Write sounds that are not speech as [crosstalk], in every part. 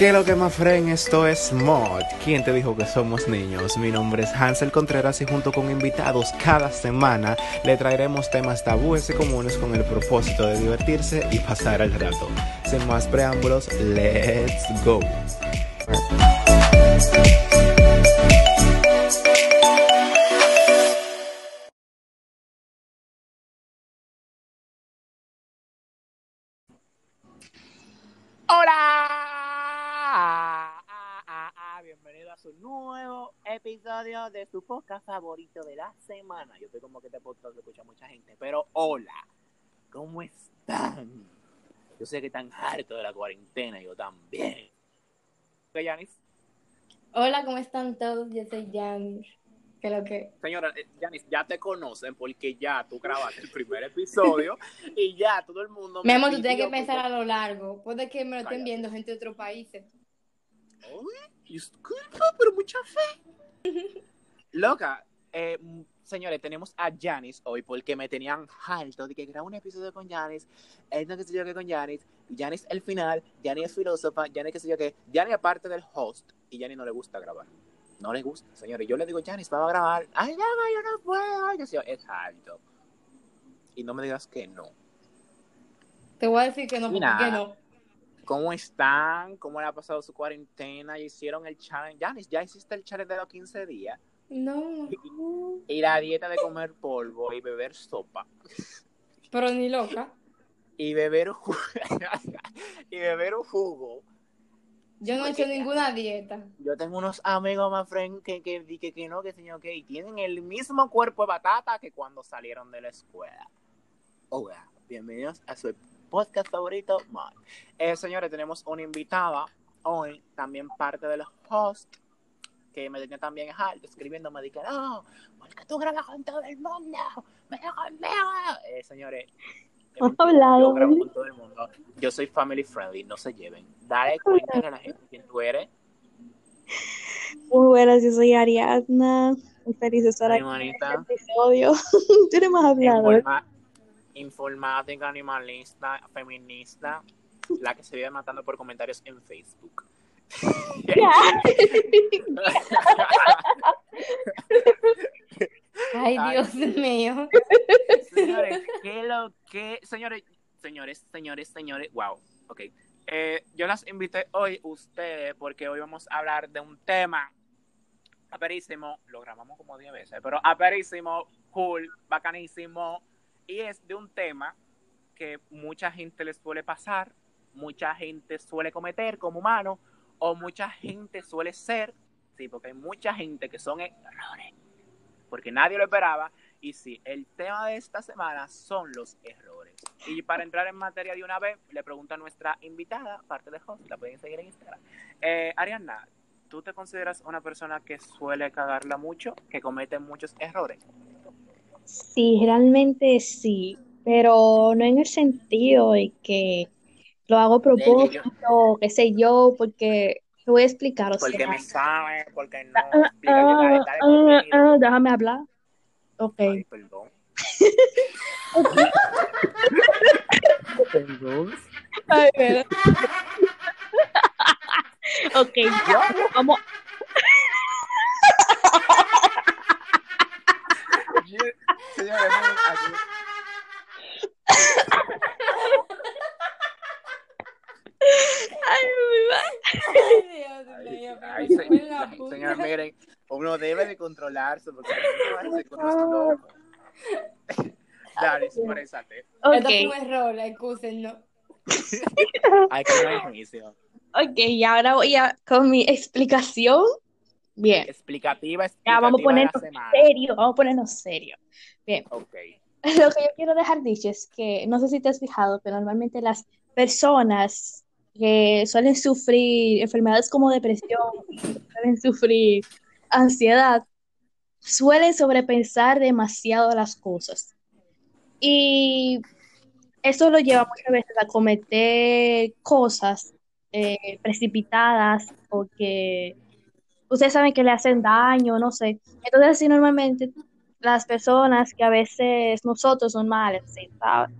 ¿Qué lo que más fren? Esto es Mod. ¿Quién te dijo que somos niños? Mi nombre es Hansel Contreras y junto con invitados cada semana le traeremos temas tabúes y comunes con el propósito de divertirse y pasar el rato. Sin más preámbulos, let's go. Su nuevo episodio de su podcast favorito de la semana. Yo estoy como que este podcast lo escucha mucha gente, pero hola, ¿cómo están? Yo sé que están hartos de la cuarentena, yo también. ¿Qué, Yanis? Hola, ¿cómo están todos? Yo soy Jan. ¿Qué lo que? Señora, eh, Yanis, ya te conocen porque ya tú grabaste el primer episodio y ya todo el mundo... Mi me amor, tú tienes que pensar a lo largo. Puede que me lo estén viendo gente de otros países. Uy, disculpa, pero mucha fe. Loca, eh, señores, tenemos a Janis hoy porque me tenían harto de que grababa un episodio con Janis, él no que sé yo qué con Janis, Janis el final, Janis es filósofa, Janis que sé yo qué, Janis aparte del host y Janis no le gusta grabar. No le gusta, señores. Yo le digo, Janis, vamos a grabar. Ay, no, yo no puedo. Yo sé, es alto. Y no me digas que no. Te voy a decir que no, porque que no. ¿Cómo están? ¿Cómo le ha pasado su cuarentena? ¿Ya hicieron el challenge? Janis, ¿ya hiciste el challenge de los 15 días? No, Y la dieta de comer polvo y beber sopa. pero ni loca. Y beber jugo. [laughs] y beber un jugo. Yo no he hecho ninguna dieta. Yo tengo unos amigos más friend que, que, que, que, que no, que señor, que y tienen el mismo cuerpo de batata que cuando salieron de la escuela. Hola, bienvenidos a su podcast favorito, Mod. Eh, señores, tenemos una invitada hoy, también parte de los hosts, que me tenía también alto escribiéndome, dije, no, porque tú grabas con todo el mundo, me conmigo. Eh, señores, hablado, yo grabo con todo el mundo. Yo soy family friendly, no se lleven. Dale cuenta a la gente quién tú eres. Muy buenas, yo soy Ariadna. Muy feliz de estar Ay, aquí en manita. este episodio. [laughs] Tú eres más hablador. Informática, animalista, feminista, la que se vive matando por comentarios en Facebook. [laughs] Ay. Dios mío. señores, ¿qué lo que? Señores, señores, señores, señores, wow, ok. Eh, yo las invité hoy ustedes porque hoy vamos a hablar de un tema aperísimo, lo grabamos como 10 veces, pero aperísimo, cool, bacanísimo, y es de un tema que mucha gente les suele pasar, mucha gente suele cometer como humano, o mucha gente suele ser, sí, porque hay mucha gente que son errores, porque nadie lo esperaba, y sí, el tema de esta semana son los errores. Y para entrar en materia de una vez, le pregunto a nuestra invitada, parte de host, la pueden seguir en Instagram. Eh, Ariana, ¿tú te consideras una persona que suele cagarla mucho, que comete muchos errores? Sí, realmente sí, pero no en el sentido de que lo hago a propósito, qué sé yo, porque te voy a explicar, o sea, Porque me sabe, porque no. ah, déjame hablar. Ok. Ay, perdón. Perdón. Ay, espera. Ok, yo, vamos, Señores, miren, aquí- ay, mi madre. Ay, Dios mío. Ay, pero se- me fue la ay, puta. señor, miren, uno debe de controlarse porque no se con los locos. Dale, exprésate. Esto fue un error. [laughs] Hay que ok, y ahora voy a con mi explicación. Bien, Explicativa, ya vamos a explicativa ponernos serio, vamos a ponernos serio. Bien, Ok. lo que yo quiero dejar dicho es que, no sé si te has fijado, pero normalmente las personas que suelen sufrir enfermedades como depresión, suelen sufrir ansiedad, suelen sobrepensar demasiado las cosas. Y eso lo lleva muchas veces a cometer cosas eh, precipitadas o que ustedes saben que le hacen daño, no sé. Entonces, así normalmente las personas que a veces nosotros normales, sí, ¿sabes?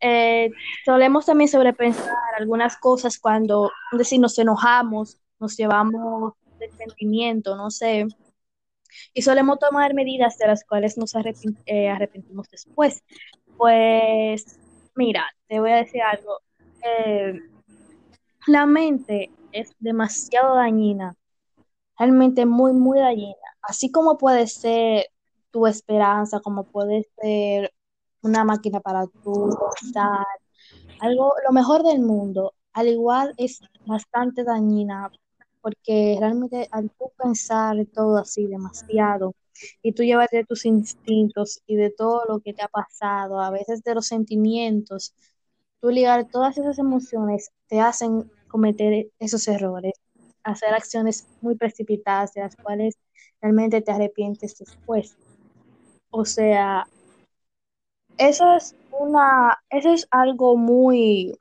eh, solemos también sobrepensar algunas cosas cuando, es decir, nos enojamos, nos llevamos de sentimiento, no sé, y solemos tomar medidas de las cuales nos arrepin- eh, arrepentimos después. Pues, mira, te voy a decir algo. Eh, la mente es demasiado dañina, realmente muy, muy dañina. Así como puede ser tu esperanza, como puede ser una máquina para tú estar, algo, lo mejor del mundo, al igual es bastante dañina, porque realmente al pensar todo así demasiado, y tú llevarte de tus instintos y de todo lo que te ha pasado, a veces de los sentimientos, tú ligar todas esas emociones te hacen cometer esos errores, hacer acciones muy precipitadas de las cuales realmente te arrepientes después. O sea, eso es una, eso es algo muy,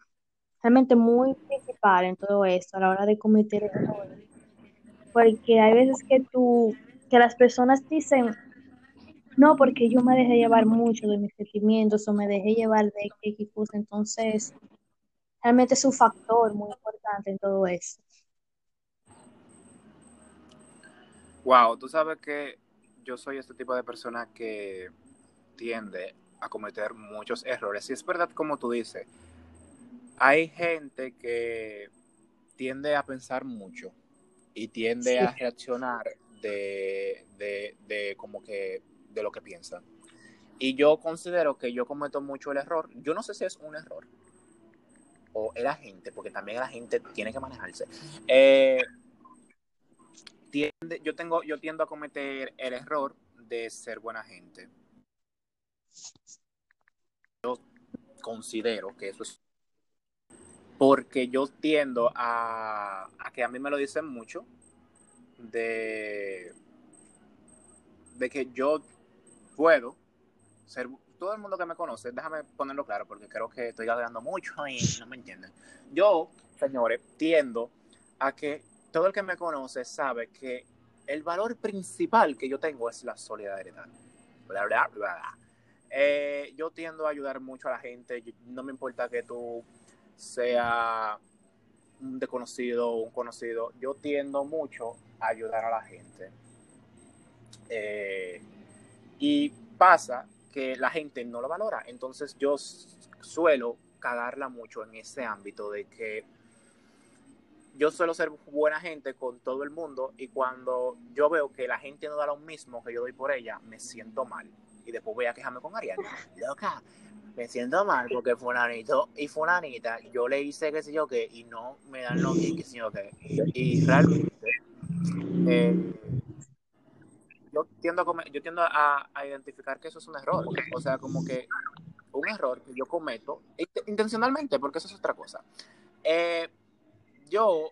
realmente muy principal en todo esto a la hora de cometer errores. Porque hay veces que tú, que las personas dicen, no, porque yo me dejé llevar mucho de mis sentimientos o me dejé llevar de X cosa, entonces realmente es un factor muy importante en todo eso. Wow, tú sabes que yo soy este tipo de persona que tiende a cometer muchos errores. Y es verdad como tú dices, hay gente que tiende a pensar mucho y tiende Sí. a reaccionar de, de, de como que de lo que piensan. Y yo considero que yo cometo mucho el error. Yo no sé si es un error o la gente, porque también la gente tiene que manejarse. Eh, tiende, yo tengo, yo tiendo a cometer el error de ser buena gente. Yo considero que eso es porque yo tiendo a, a que a mí me lo dicen mucho de, de que yo puedo ser todo el mundo que me conoce, déjame ponerlo claro porque creo que estoy hablando mucho y [laughs] no me entienden. Yo, señores, tiendo a que todo el que me conoce sabe que el valor principal que yo tengo es la solidaridad. Bla, bla, bla, bla. Eh, yo tiendo a ayudar mucho a la gente. No me importa que tú sea un desconocido o un conocido. Yo tiendo mucho a ayudar a la gente. Eh, y pasa que la gente no lo valora. Entonces yo suelo cagarla mucho en ese ámbito de que yo suelo ser buena gente con todo el mundo y cuando yo veo que la gente no da lo mismo que yo doy por ella, me siento mal. Y después voy a quejarme con Ariana. Loca, me siento mal porque fulanito y fulanita, yo le hice qué sé yo qué y no me dan lo que sé yo qué. Y realmente eh, yo tiendo, a, yo tiendo a, a identificar que eso es un error. O sea, como que un error que yo cometo int- intencionalmente, porque eso es otra cosa. Eh, yo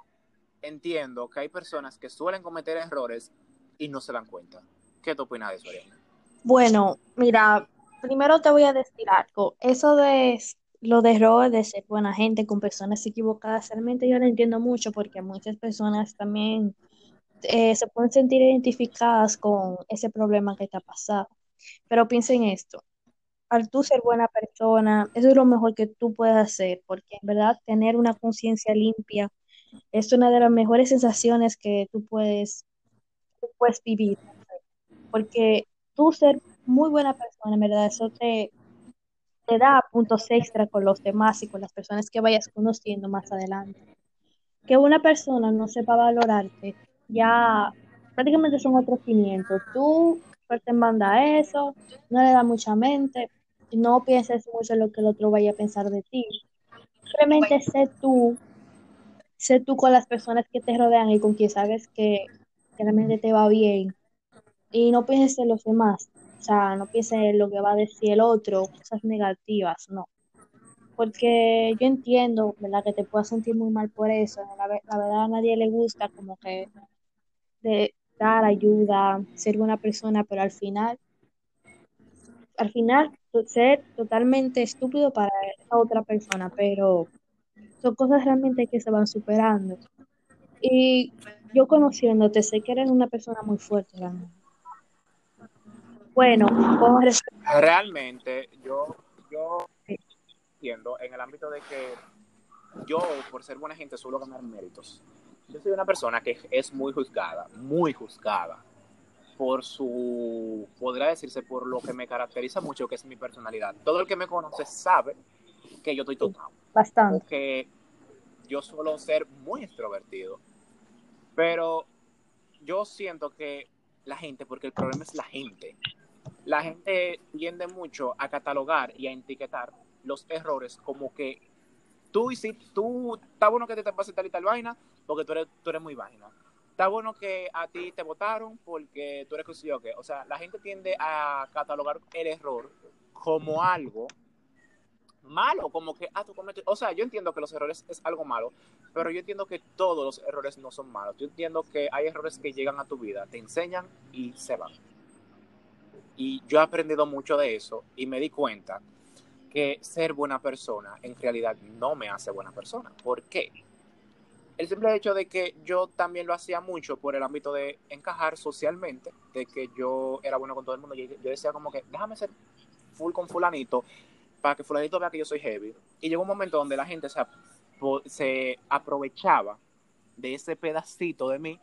entiendo que hay personas que suelen cometer errores y no se dan cuenta. ¿Qué tú opinas de eso, Ariana? Bueno, mira, primero te voy a decir algo. Eso de lo de error de ser buena gente con personas equivocadas, realmente yo lo entiendo mucho porque muchas personas también eh, se pueden sentir identificadas con ese problema que te ha pasado. Pero piensa en esto. Al tú ser buena persona, eso es lo mejor que tú puedes hacer, porque en verdad tener una conciencia limpia es una de las mejores sensaciones que tú puedes, tú puedes vivir, porque tú ser muy buena persona, en verdad, eso te, te da puntos extra con los demás y con las personas que vayas conociendo más adelante. Que una persona no sepa valorarte, ya prácticamente son otros 500. Tú pues, te manda eso, no le da mucha mente, no pienses mucho en lo que el otro vaya a pensar de ti. Simplemente sé tú, sé tú con las personas que te rodean y con quien sabes que, que realmente te va bien. Y no pienses en los demás. O sea, no pienses en lo que va a decir el otro, cosas negativas, no. Porque yo entiendo, ¿verdad? Que te puedas sentir muy mal por eso. La, ve- la verdad a nadie le gusta como que de dar ayuda, ser buena persona, pero al final, al final, ser totalmente estúpido para esa otra persona, pero son cosas realmente que se van superando. Y yo conociéndote, sé que eres una persona muy fuerte, realmente. Bueno, con Realmente, yo, yo diciendo en el ámbito de que yo, por ser buena gente, suelo ganar méritos. Yo soy una persona que es muy juzgada, muy juzgada por su, podría decirse, por lo que me caracteriza mucho, que es mi personalidad. Todo el que me conoce sabe que yo estoy total. Bastante. Que yo suelo ser muy extrovertido. Pero yo siento que la gente, porque el problema es la gente, la gente tiende mucho a catalogar y a etiquetar los errores como que tú hiciste, tú, está bueno que te, te pase tal y tal vaina, porque tú eres, tú eres muy vaina. Está bueno que a ti te votaron porque tú eres que yo que. O sea, la gente tiende a catalogar el error como algo malo, como que, ah, tú cometes, o sea, yo entiendo que los errores es algo malo, pero yo entiendo que todos los errores no son malos. Yo entiendo que hay errores que llegan a tu vida, te enseñan y se van. Y yo he aprendido mucho de eso y me di cuenta que ser buena persona en realidad no me hace buena persona. ¿Por qué? El simple hecho de que yo también lo hacía mucho por el ámbito de encajar socialmente, de que yo era bueno con todo el mundo, yo, yo decía como que déjame ser full con fulanito para que fulanito vea que yo soy heavy. Y llegó un momento donde la gente se, se aprovechaba de ese pedacito de mí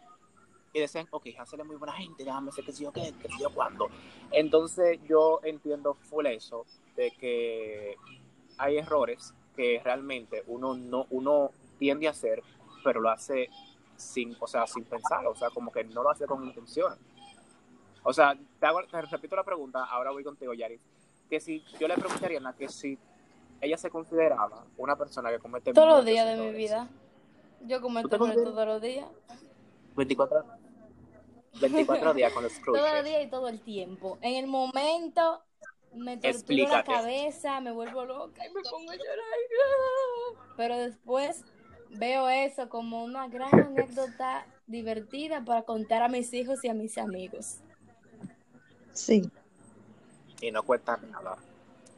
y decían, ok, Hansel es muy buena gente, déjame ser que si yo qué, que si yo cuándo. Entonces yo entiendo full eso, de que hay errores que realmente uno no, uno tiende a hacer, pero lo hace sin, o sea, sin pensar, o sea, como que no lo hace con intención. O sea, te, hago, te repito la pregunta, ahora voy contigo, Yari, que si yo le preguntaría a Ariana que si ella se consideraba una persona que comete Todos los días de mi vida. Yo ¿Tú cometo errores todos los días. 24, 24 [laughs] días con los Todos los crushes. días y todo el tiempo. En el momento me torturo la cabeza, me vuelvo loca y me pongo a llorar. Pero después veo eso como una gran [laughs] anécdota divertida para contar a mis hijos y a mis amigos. Sí. y no cuesta nada.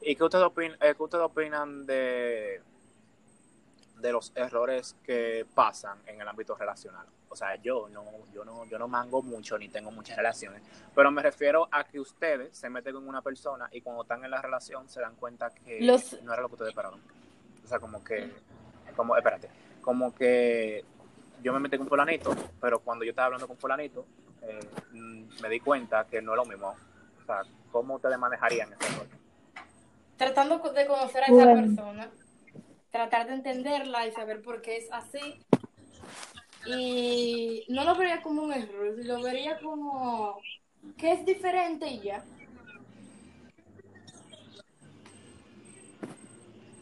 ¿Y qué ustedes, opin eh, qué ustedes opinan de, de los errores que pasan en el ámbito relacional? O sea, yo no, yo no, yo no mango mucho ni tengo muchas relaciones, pero me refiero a que ustedes se meten con una persona y cuando están en la relación se dan cuenta que Los- no era lo que ustedes esperaban. O sea, como que, como, espérate, como que yo me metí con fulanito, pero cuando yo estaba hablando con fulanito, eh, me di cuenta que no es lo mismo. O sea, ¿cómo ustedes manejarían ese error? Tratando de conocer a esa Bueno. persona, tratar de entenderla y saber por qué es así. Y no lo vería como un error, lo vería como que es diferente y ya.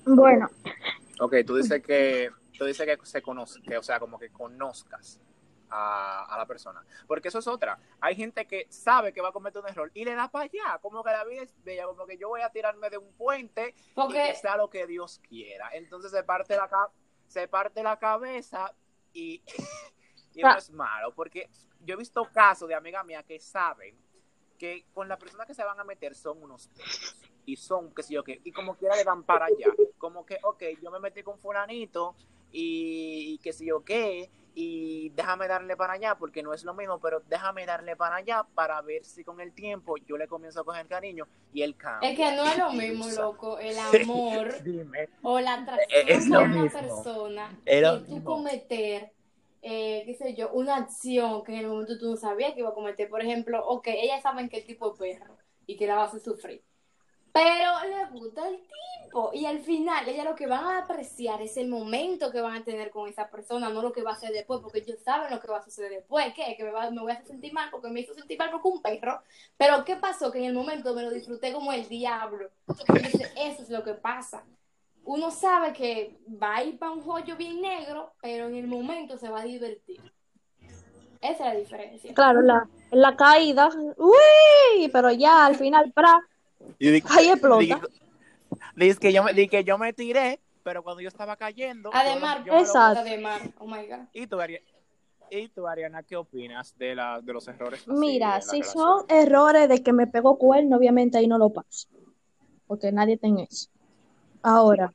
Bueno, Ok, tú dices que tú dices que se conoce, que, o sea, como que conozcas a, a la persona. Porque eso es otra. Hay gente que sabe que va a cometer un error y le da para allá. Como que la vida es bella, como que yo voy a tirarme de un puente y Porque que sea lo que Dios quiera. Entonces se parte la, ca- se parte la cabeza y, [laughs] y no es malo. Porque yo he visto casos de amigas mías que saben que con la persona que se van a meter son unos perros. Y son, qué sé yo qué, y como quiera le dan para allá. Como que, ok, yo me metí con fulanito y, y qué sé yo qué, y déjame darle para allá, porque no es lo mismo, pero déjame darle para allá para ver si con el tiempo yo le comienzo a coger cariño y él cambia. es que no es lo y [laughs] mismo, loco, el [laughs] amor o la es atracción lo por una mismo. persona Es que tú mismo. cometer, eh, qué sé yo, una acción que en el momento tú no sabías que iba a cometer. Por ejemplo, ok, ellas saben que el tipo es perro y que la va a hacer sufrir. Pero le gusta el tipo. Y al final, ellas lo que van a apreciar es el momento que van a tener con esa persona, no lo que va a hacer después, porque ellos saben lo que va a suceder después. ¿Qué? Que me, va- me voy a sentir mal porque me hizo sentir mal porque un perro. Pero ¿qué pasó? Que en el momento me lo disfruté como el diablo. Entonces, eso es lo que pasa. Uno sabe que va a ir para un joyo bien negro, pero en el momento se va a divertir. Esa es la diferencia. claro, la, la caída, uy, pero ya al final, pra, Y di- ahí explota. di- Dice que yo me, di que yo me tiré, pero cuando yo estaba cayendo. Además, lo- Exacto. Además, oh my god. ¿Y tú, Ari- y tú, Ariana, qué opinas de, la, de los errores? así Mira, si relación? son errores de que me pegó cuerno, obviamente ahí no lo paso. Porque nadie tiene eso. Ahora,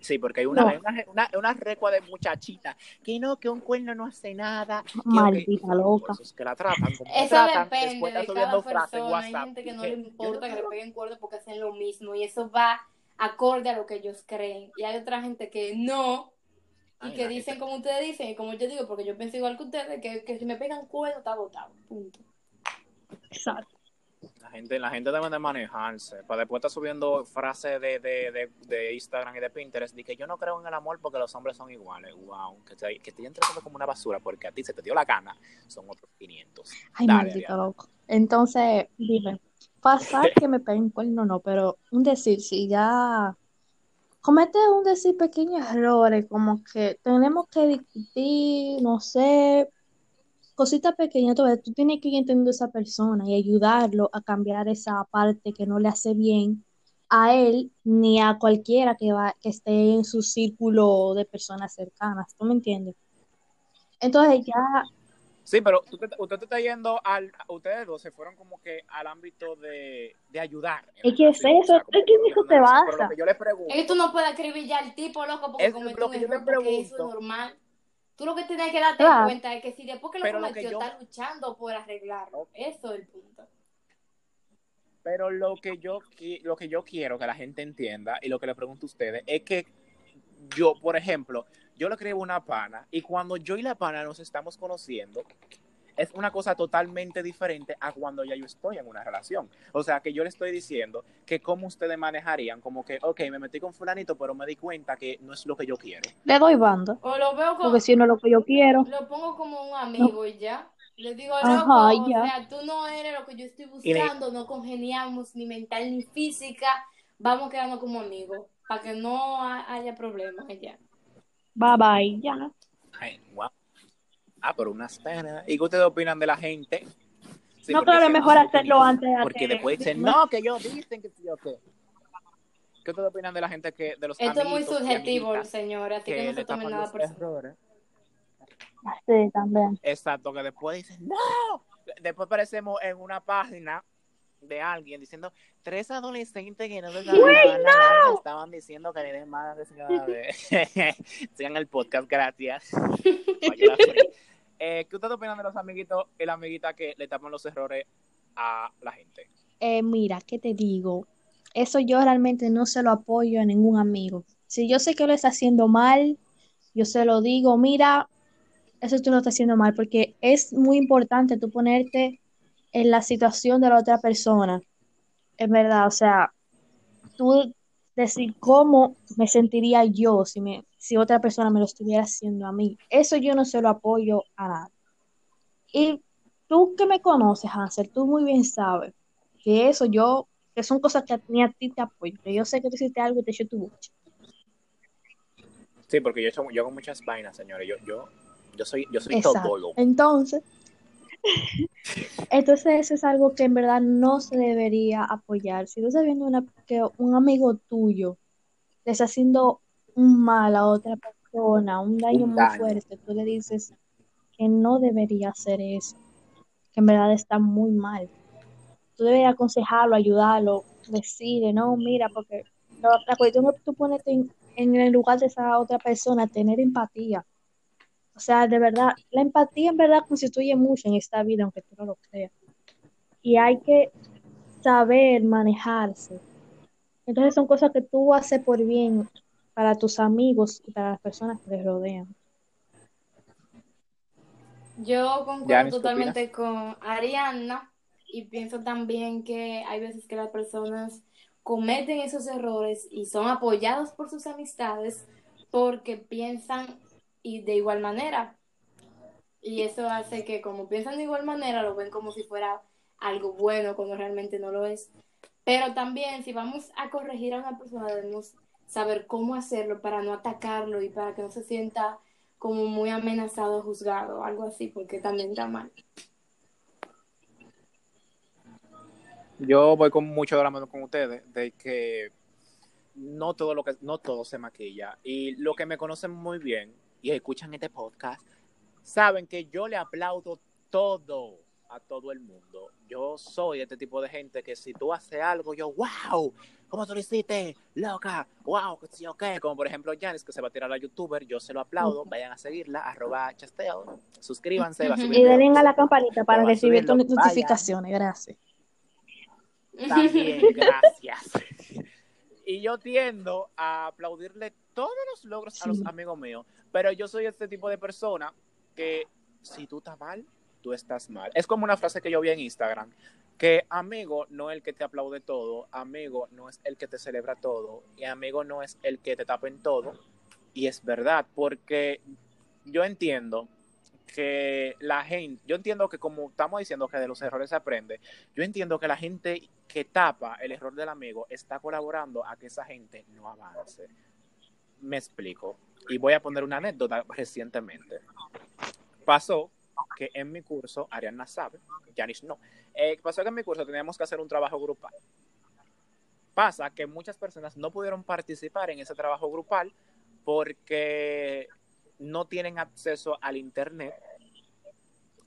Sí, porque hay una, No. una, una, una recua de muchachita que no, que un cuerno no hace nada. Maldita loca. por eso es que la tratan. como Eso tratan, depende de cada persona. Hay gente que no le importa que le peguen cuerda porque hacen lo mismo. Y eso va acorde a lo que ellos creen. Y hay otra gente que no, y Ay, que dicen gente- como ustedes dicen, y como yo digo, porque yo pienso igual que ustedes, que, que si me pegan cuerno está botado. Punto. Exacto. La gente, la gente debe de manejarse. Para después estar subiendo frases de, de, de, de Instagram y de Pinterest de que yo no creo en el amor porque los hombres son iguales. Wow, que te, que te tratando como una basura porque a ti se te dio la gana. Son otros 500. Ay, Dale, maldito loco. Entonces, dime, pasar que me peguen cuerno no, pero un decir, si ya comete un decir pequeños errores, como que tenemos que discutir, no sé, cositas pequeñas, tú, ves, tú tienes que ir entendiendo a esa persona y ayudarlo a cambiar esa parte que no le hace bien a él ni a cualquiera que va, que esté en su círculo de personas cercanas, ¿tú me entiendes? Entonces ya Sí, pero usted te está yendo al. Ustedes dos se fueron como que al ámbito de, de ayudar. Es que es eso, es que eso te basa. lo que yo les pregunto. Es que tú no puedes acribillar al tipo, loco, porque Es cometió lo un que yo error, porque eso es pregunto. normal. Tú lo que tienes que darte Claro. cuenta es que si después que lo Pero lo cometió que yo- está luchando por arreglarlo. Eso es el punto. Pero lo que yo lo que yo quiero que la gente entienda y lo que le pregunto a ustedes es que yo, por ejemplo, yo le escribo una pana y cuando yo y la pana nos estamos conociendo es una cosa totalmente diferente a cuando ya yo estoy en una relación. O sea, que yo le estoy diciendo que cómo ustedes manejarían, como que, ok, me metí con fulanito, pero me di cuenta que no es lo que yo quiero. le doy banda. O lo veo como, Porque si no es lo que yo quiero. lo pongo como un amigo y ya. Le digo, Ajá, loco, o ya. sea, tú no eres lo que yo estoy le- buscando, no congeniamos ni mental ni física, vamos quedando como amigos, para que no ha- haya problemas allá. Bye bye, ya. Ay, wow. Ah, pero unas penas. ¿Y qué ustedes opinan de la gente? Sí, no, claro, es mejor hacerlo antes de Porque después dicen, no, que ellos dicen que sí o qué. ¿Qué ustedes opinan de la gente que, de los Esto es muy subjetivo, señora, así que, que no se tomen nada personal. Sí, también. Exacto, que después dicen, no. Después aparecemos en una página de alguien diciendo, tres adolescentes que no se saben estaban diciendo que le den más de. [laughs] Sigan el podcast, gracias. [laughs] Eh, ¿Qué ustedes opinan de los amiguitos y la amiguita que le tapan los errores a la gente? Eh, mira, ¿qué te digo? Eso yo realmente no se lo apoyo a ningún amigo. Si yo sé que lo está haciendo mal, yo se lo digo, mira, eso tú lo estás haciendo mal, porque es muy importante tú ponerte en la situación de la otra persona. Es verdad, o sea, tú decir cómo me sentiría yo si me, si otra persona me lo estuviera haciendo a mí. Eso yo no se lo apoyo a nadie. Y tú que me conoces, Hansel, tú muy bien sabes que eso yo, que son cosas que ni a ti te apoyo, que yo sé que tú hiciste algo y te eché tu buche. Sí, porque yo, yo hago muchas vainas, señores. Yo, yo, yo soy, yo soy Exacto. todólogo. Entonces, [laughs] entonces eso es algo que en verdad no se debería apoyar. Si tú estás viendo una, que un amigo tuyo le está haciendo un mal a otra persona, un daño Un muy fuerte, tú le dices que no debería hacer eso, que en verdad está muy mal. Tú deberías aconsejarlo, ayudarlo, decirle, no, mira, porque la, la cuestión es tú ponerte en, en el lugar de esa otra persona, tener empatía. O sea, de verdad, la empatía en verdad constituye mucho en esta vida, aunque tú no lo creas. Y hay que saber manejarse. Entonces son cosas que tú haces por bien para tus amigos y para las personas que les rodean. Yo concuerdo Yanis, ¿qué totalmente con Ariana y pienso también que hay veces que las personas cometen esos errores y son apoyados por sus amistades porque piensan y de igual manera. Y eso hace que como piensan de igual manera lo ven como si fuera algo bueno cuando realmente no lo es. Pero también si vamos a corregir a una persona debemos saber cómo hacerlo para no atacarlo y para que no se sienta como muy amenazado, juzgado, algo así, porque también está mal. Yo voy con mucho de la mano con ustedes, de que no todo lo que no todo se maquilla. Y lo que me conocen muy bien y escuchan este podcast, saben que yo le aplaudo todo a todo el mundo. Yo soy este tipo de gente que si tú haces algo, yo, wow, ¿cómo tú lo hiciste? Loca, wow, que sí, ok. Como por ejemplo Janice, que se va a tirar a youtuber, yo se lo aplaudo, vayan a seguirla, arroba chasteo, suscríbanse, va a subir Y denle a la campanita para recibir tus notificaciones. Gracias. También, [laughs] gracias. y yo tiendo a aplaudirle todos los logros a los amigos míos, pero yo soy este tipo de persona que si tú estás mal, tú estás mal. Es como una frase que yo vi en Instagram, que amigo no es el que te aplaude todo, amigo no es el que te celebra todo, y amigo no es el que te tapa en todo. Y es verdad, porque yo entiendo que la gente, yo entiendo que como estamos diciendo que de los errores se aprende, yo entiendo que la gente que tapa el error del amigo está colaborando a que esa gente no avance. Me explico. Y voy a poner una anécdota recientemente. Pasó que en mi curso, Ariana sabe, Janice no, eh, pasó que en mi curso teníamos que hacer un trabajo grupal. Pasa que muchas personas no pudieron participar en ese trabajo grupal porque no tienen acceso al internet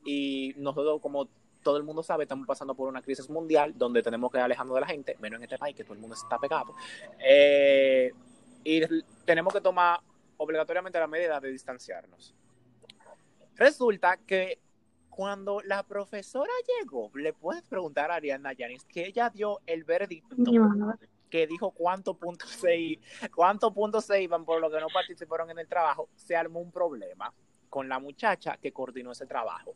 y nosotros como todo el mundo sabe estamos pasando por una crisis mundial donde tenemos que ir alejando de la gente menos en este país que todo el mundo está pegado Eh, y tenemos que tomar obligatoriamente la medida de distanciarnos resulta que cuando la profesora llegó le puedes preguntar a Ariana Yanis que ella dio el mamá. que dijo cuántos puntos se, cuántos puntos se iban por lo que no participaron en el trabajo, se armó un problema con la muchacha que coordinó ese trabajo.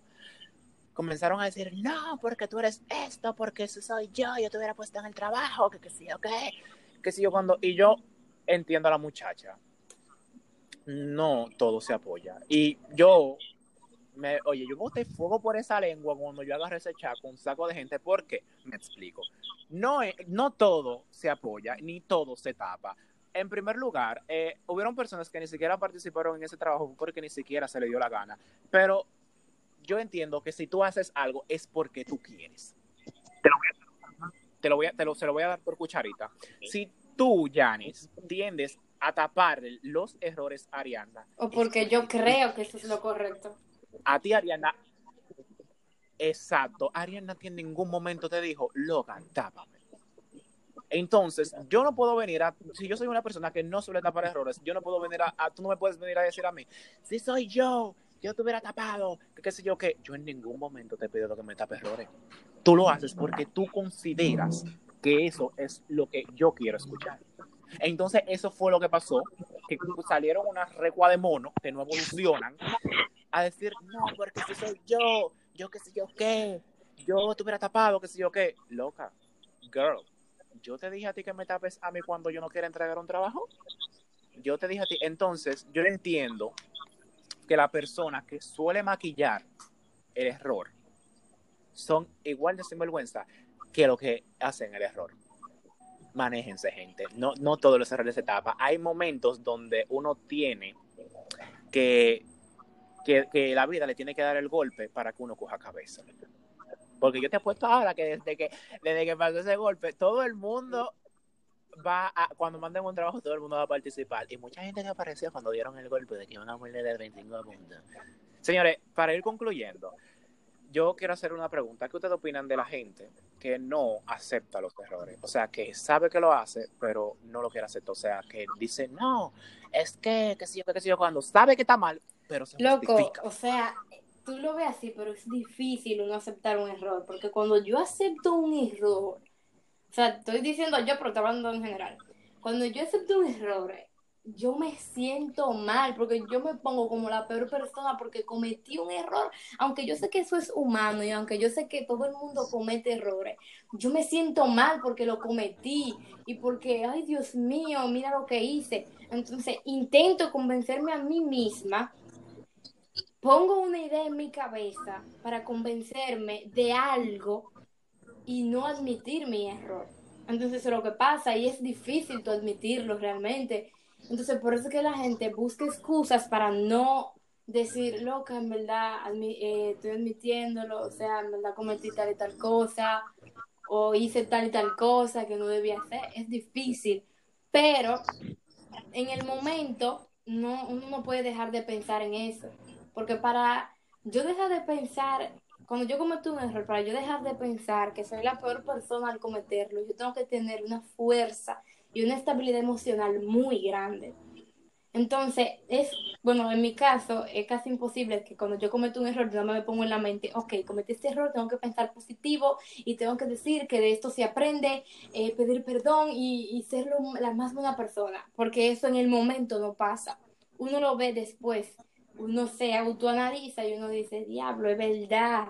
Comenzaron a decir, no, porque tú eres esto, porque ese soy yo, yo te hubiera puesto en el trabajo, que qué sé yo qué, que sé yo cuando... Y yo entiendo a la muchacha. No todo se apoya. Y yo, me, oye, yo boté fuego por esa lengua cuando yo agarré ese chat con un saco de gente, porque, me explico, no, no todo se apoya, ni todo se tapa. En primer lugar, eh, hubieron personas que ni siquiera participaron en ese trabajo porque ni siquiera se le dio la gana. Pero yo entiendo que si tú haces algo es porque tú quieres. Te lo voy a, te lo voy a- te lo- se lo voy a dar por cucharita. Si tú, Janis, tiendes a tapar los errores a Ariana, O porque yo creo que eso es lo correcto. a ti, Ariana, exacto, Ariana en ningún momento te dijo, Logan, tápame. Entonces, yo no puedo venir a, si yo soy una persona que no suele tapar errores, yo no puedo venir a, a- tú no me puedes venir a decir a mí, si soy yo, yo te hubiera tapado, que qué sé yo qué, yo en ningún momento te he pedido que me tape errores. Tú lo haces porque tú consideras que eso es lo que yo quiero escuchar. Entonces, eso fue lo que pasó, que salieron unas recua de mono que no evolucionan a decir, no, porque si soy yo, yo qué sé yo qué, yo te hubiera tapado, qué sé yo qué. Loca, girl, yo te dije a ti que me tapes a mí cuando yo no quiera entregar un trabajo. Yo te dije a ti, entonces yo entiendo que la persona que suele maquillar el error son igual de sinvergüenza que lo que hacen el error. Manéjense, gente. No, no todos los errores se tapan. Hay momentos donde uno tiene que, que, la vida le tiene que dar el golpe para que uno coja cabeza. Porque yo te apuesto ahora que desde que, desde que pasó ese golpe, todo el mundo va a, cuando manden un trabajo, todo el mundo va a participar. Y mucha gente que apareció cuando dieron el golpe de que iban a poner el 25 puntos. Señores, para ir concluyendo, yo quiero hacer una pregunta. ¿Qué ustedes opinan de la gente que no acepta los errores? O sea, que sabe que lo hace, pero no lo quiere aceptar. O sea, que dice, no, es que, que si yo, que si yo, cuando sabe que está mal, pero se Loco, justifica. o sea, tú lo ves así, pero es difícil uno aceptar un error, porque cuando yo acepto un error, o sea, estoy diciendo yo, pero hablando en general, cuando yo acepto un error, yo me siento mal, porque yo me pongo como la peor persona porque cometí un error, aunque yo sé que eso es humano y aunque yo sé que todo el mundo comete errores, yo me siento mal porque lo cometí y porque, ay Dios mío, mira lo que hice. Entonces intento convencerme a mí misma pongo una idea en mi cabeza para convencerme de algo y no admitir mi error. Entonces es lo que pasa y es difícil tú admitirlo realmente. Entonces por eso es que la gente busca excusas para no decir, loca, en verdad eh, estoy admitiéndolo, o sea, en verdad cometí tal y tal cosa, o hice tal y tal cosa que no debía hacer. Es difícil, pero en el momento no, uno no puede dejar de pensar en eso. Porque para yo dejar de pensar, cuando yo cometo un error, para yo dejar de pensar que soy la peor persona al cometerlo, yo tengo que tener una fuerza y una estabilidad emocional muy grande. Entonces, es bueno, en mi caso es casi imposible que cuando yo cometo un error, yo no me pongo en la mente, ok, cometí este error, tengo que pensar positivo y tengo que decir que de esto se aprende, eh, pedir perdón y, y ser la más buena persona, porque eso en el momento no pasa. Uno lo ve después, uno se autoanaliza y uno dice, diablo, es verdad.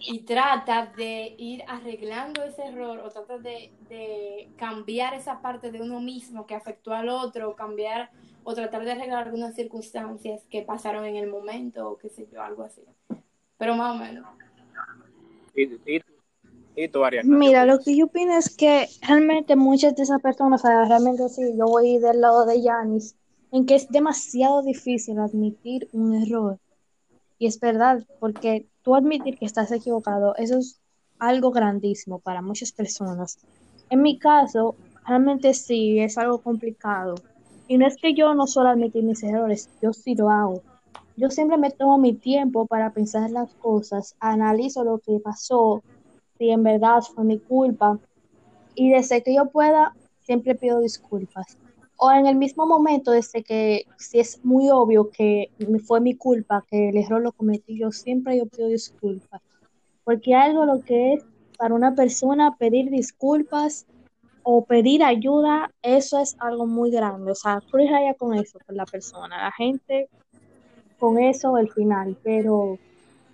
Y trata de ir arreglando ese error o trata de, de cambiar esa parte de uno mismo que afectó al otro, o cambiar o tratar de arreglar algunas circunstancias que pasaron en el momento o qué sé yo, algo así. Pero más o menos. ¿Y, y, y tú, Ariana? Mira, lo que yo opino es que realmente muchas de esas personas, o sea, realmente sí, yo voy del lado de Yanis, en que es demasiado difícil admitir un error. Y es verdad, porque tú admitir que estás equivocado, eso es algo grandísimo para muchas personas. En mi caso, realmente sí, es algo complicado. Y no es que yo no suelo admitir mis errores, yo sí lo hago. Yo siempre me tomo mi tiempo para pensar las cosas, analizo lo que pasó, si en verdad fue mi culpa. Y desde que yo pueda, siempre pido disculpas. O en el mismo momento, desde que si es muy obvio que fue mi culpa, que el error lo cometí yo, siempre yo pido disculpas. Porque algo lo que es para una persona pedir disculpas o pedir ayuda, eso es algo muy grande. O sea, cruz raya con eso, con la persona. La gente con eso al final, pero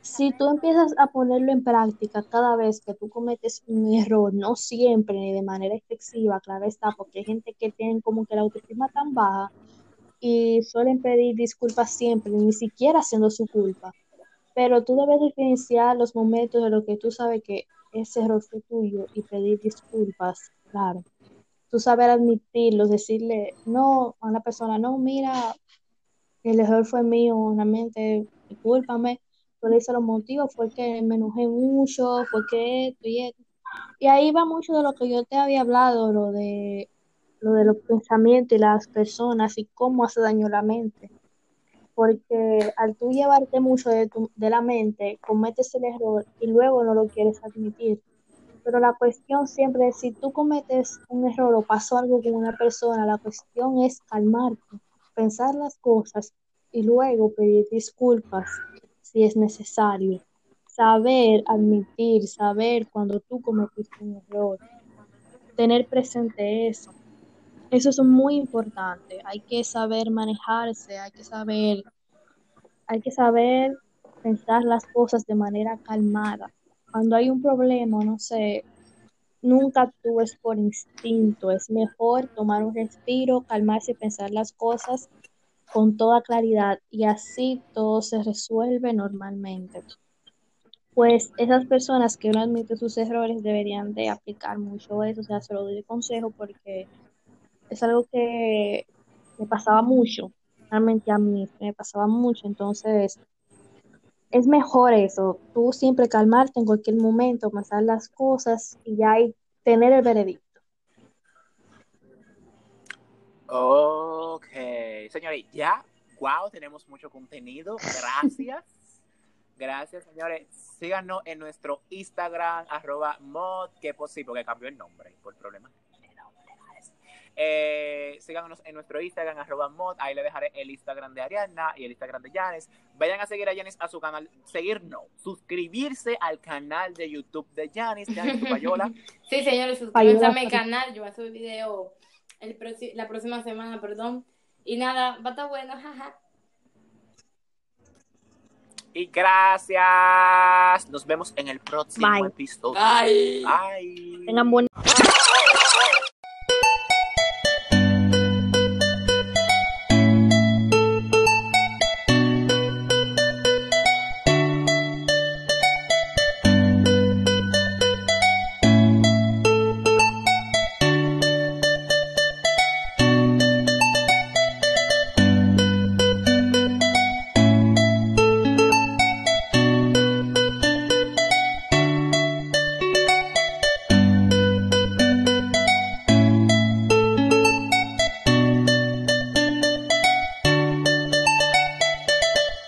si tú empiezas a ponerlo en práctica cada vez que tú cometes un error, no siempre ni de manera excesiva, claro está, porque hay gente que tiene como que la autoestima tan baja y suelen pedir disculpas siempre, ni siquiera siendo su culpa. Pero tú debes diferenciar los momentos de lo que tú sabes que ese error fue tuyo y pedir disculpas, claro. Tú saber admitirlo, decirle no a una persona, no, mira, el error fue mío, realmente, discúlpame. Yo le los motivos, fue que me enojé mucho, fue que esto y esto. Y ahí va mucho de lo que yo te había hablado, lo de, lo de los pensamientos y las personas y cómo hace daño la mente. Porque al tú llevarte mucho de, tu, de la mente, cometes el error y luego no lo quieres admitir. Pero la cuestión siempre es, si tú cometes un error o pasó algo con una persona, la cuestión es calmarte, pensar las cosas y luego pedir disculpas si es necesario. Saber admitir, saber cuando tú cometiste un error, tener presente eso. Eso es muy importante. Hay que saber manejarse, hay que saber, hay que saber pensar las cosas de manera calmada. Cuando hay un problema, no sé, nunca actúes por instinto. Es mejor tomar un respiro, calmarse y pensar las cosas con toda claridad y así todo se resuelve normalmente. Pues esas personas que no admiten sus errores deberían de aplicar mucho eso, o sea, se lo doy de consejo porque es algo que me pasaba mucho, realmente a mí me pasaba mucho, entonces es mejor eso, tú siempre calmarte en cualquier momento, pasar las cosas y ya tener el veredicto. Ok, señores, ya, wow, tenemos mucho contenido. [laughs] Gracias. Gracias, señores. Síganos en nuestro Instagram, arroba mod, que posible, porque cambió el nombre por problemas. Eh, síganos en nuestro Instagram, arroba mod, ahí le dejaré el Instagram de Ariana y el Instagram de Janes. Vayan a seguir a Janis a su canal, seguir no, suscribirse al canal de YouTube de Janis, Janis Tupayola. [laughs] Sí, señores, suscríbanse Payola, a mi canal. Yo voy a subir video el la próxima semana, perdón. Y nada, va a estar bueno, [laughs] jaja. Y gracias. Nos vemos en el próximo Bye. episodio. Bye. Bye. Tengan buen...